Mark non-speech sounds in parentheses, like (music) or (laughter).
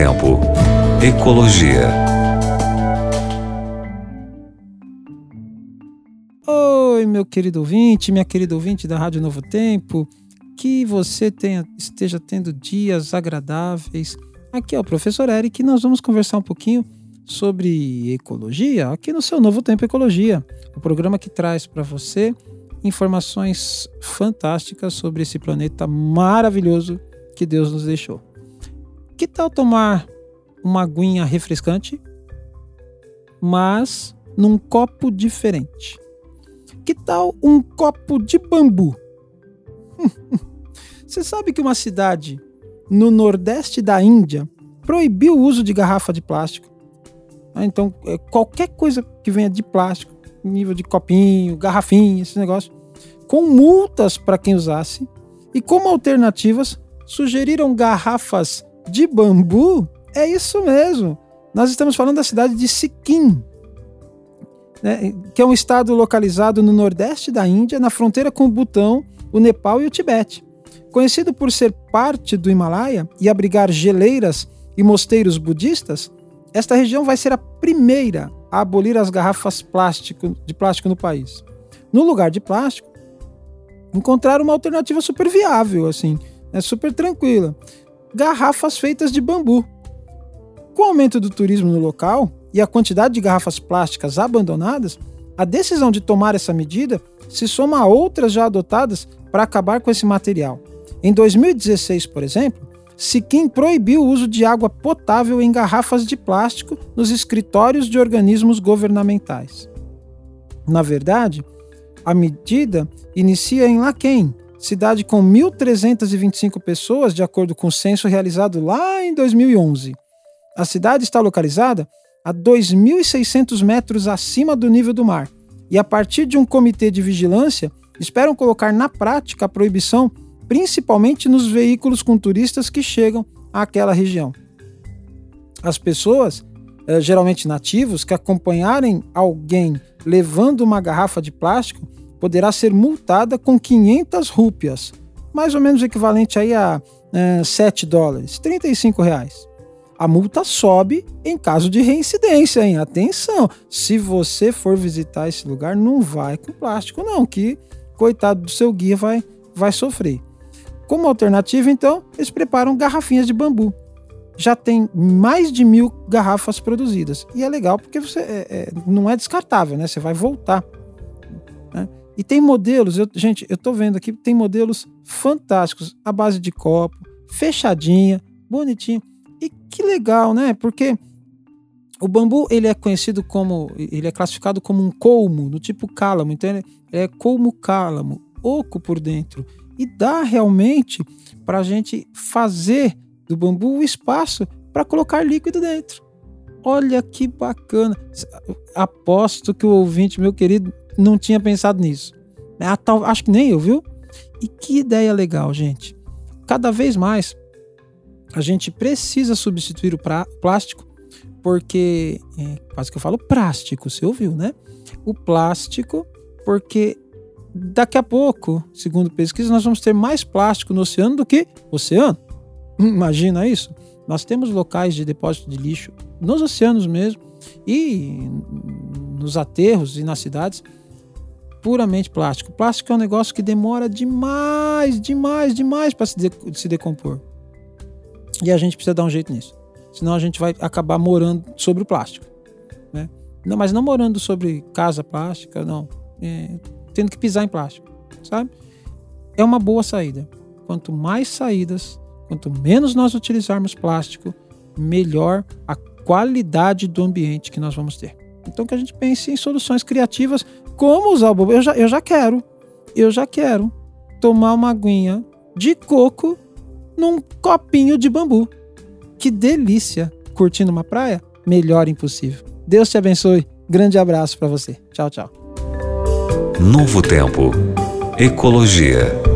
Tempo. Ecologia. Oi, meu querido ouvinte, minha querida ouvinte da Rádio Novo Tempo. Que você tenha, esteja tendo dias agradáveis. Aqui é o professor Eric e nós vamos conversar um pouquinho sobre ecologia aqui no seu Novo Tempo Ecologia, o programa que traz para você informações fantásticas sobre esse planeta maravilhoso que Deus nos deixou. Que tal tomar uma aguinha refrescante, mas num copo diferente? Que tal um copo de bambu? (laughs) Você sabe que uma cidade no nordeste da Índia proibiu o uso de garrafa de plástico. Ah, então, é, qualquer coisa que venha de plástico, nível de copinho, garrafinha, esse negócio, com multas para quem usasse, e como alternativas, sugeriram garrafas de bambu, é isso mesmo. Nós estamos falando da cidade de Sikkim, né, que é um estado localizado no nordeste da Índia, na fronteira com o Butão, o Nepal e o Tibete. Conhecido por ser parte do Himalaia e abrigar geleiras e mosteiros budistas, esta região vai ser a primeira a abolir as garrafas plástico, de plástico no país. No lugar de plástico, encontraram uma alternativa super viável, assim, é super tranquila garrafas feitas de bambu. Com o aumento do turismo no local e a quantidade de garrafas plásticas abandonadas, a decisão de tomar essa medida se soma a outras já adotadas para acabar com esse material. Em 2016, por exemplo, Siquim proibiu o uso de água potável em garrafas de plástico nos escritórios de organismos governamentais. Na verdade, a medida inicia em Laquém, cidade com 1.325 pessoas, de acordo com o censo realizado lá em 2011. A cidade está localizada a 2.600 metros acima do nível do mar e, a partir de um comitê de vigilância, esperam colocar na prática a proibição, principalmente nos veículos com turistas que chegam àquela região. As pessoas, eh, geralmente nativos, que acompanharem alguém levando uma garrafa de plástico poderá ser multada com 500 rúpias, mais ou menos equivalente aí a é, 7 dólares, 35 reais. A multa sobe em caso de reincidência, hein? Atenção! Se você for visitar esse lugar, não vai com plástico, não, que coitado do seu guia vai, vai sofrer. Como alternativa, então, eles preparam garrafinhas de bambu. Já tem mais de mil garrafas produzidas. E é legal porque você é, é, não é descartável, né? Você vai voltar. Né? E tem modelos, eu, gente, eu tô vendo aqui, tem modelos fantásticos, à base de copo, fechadinha, bonitinho. E que legal, né? Porque o bambu, ele é conhecido como, ele é classificado como um colmo, do tipo cálamo, ele é colmo cálamo, oco por dentro. E dá realmente para a gente fazer do bambu o espaço para colocar líquido dentro. Olha que bacana. Aposto que o ouvinte, meu querido, não tinha pensado nisso. É, acho que nem eu, viu? E que ideia legal, gente. Cada vez mais a gente precisa substituir o plástico, porque. É, quase que eu falo plástico, você ouviu, né? O plástico, porque daqui a pouco, segundo pesquisa, nós vamos ter mais plástico no oceano do que oceano. (laughs) Imagina isso? Nós temos locais de depósito de lixo nos oceanos mesmo e nos aterros e nas cidades puramente plástico. Plástico é um negócio que demora demais, demais, demais para se, de, se decompor. E a gente precisa dar um jeito nisso. Senão a gente vai acabar morando sobre o plástico. Né? Não, mas não morando sobre casa plástica, não. É, tendo que pisar em plástico, sabe? É uma boa saída. Quanto mais saídas, quanto menos nós utilizarmos plástico, melhor a qualidade do ambiente que nós vamos ter. Então que a gente pense em soluções criativas como usar o bobo. Eu já, eu já quero, eu já quero tomar uma aguinha de coco num copinho de bambu. Que delícia! Curtindo uma praia? Melhor impossível. Deus te abençoe. Grande abraço para você. Tchau, tchau. Novo Tempo. Ecologia.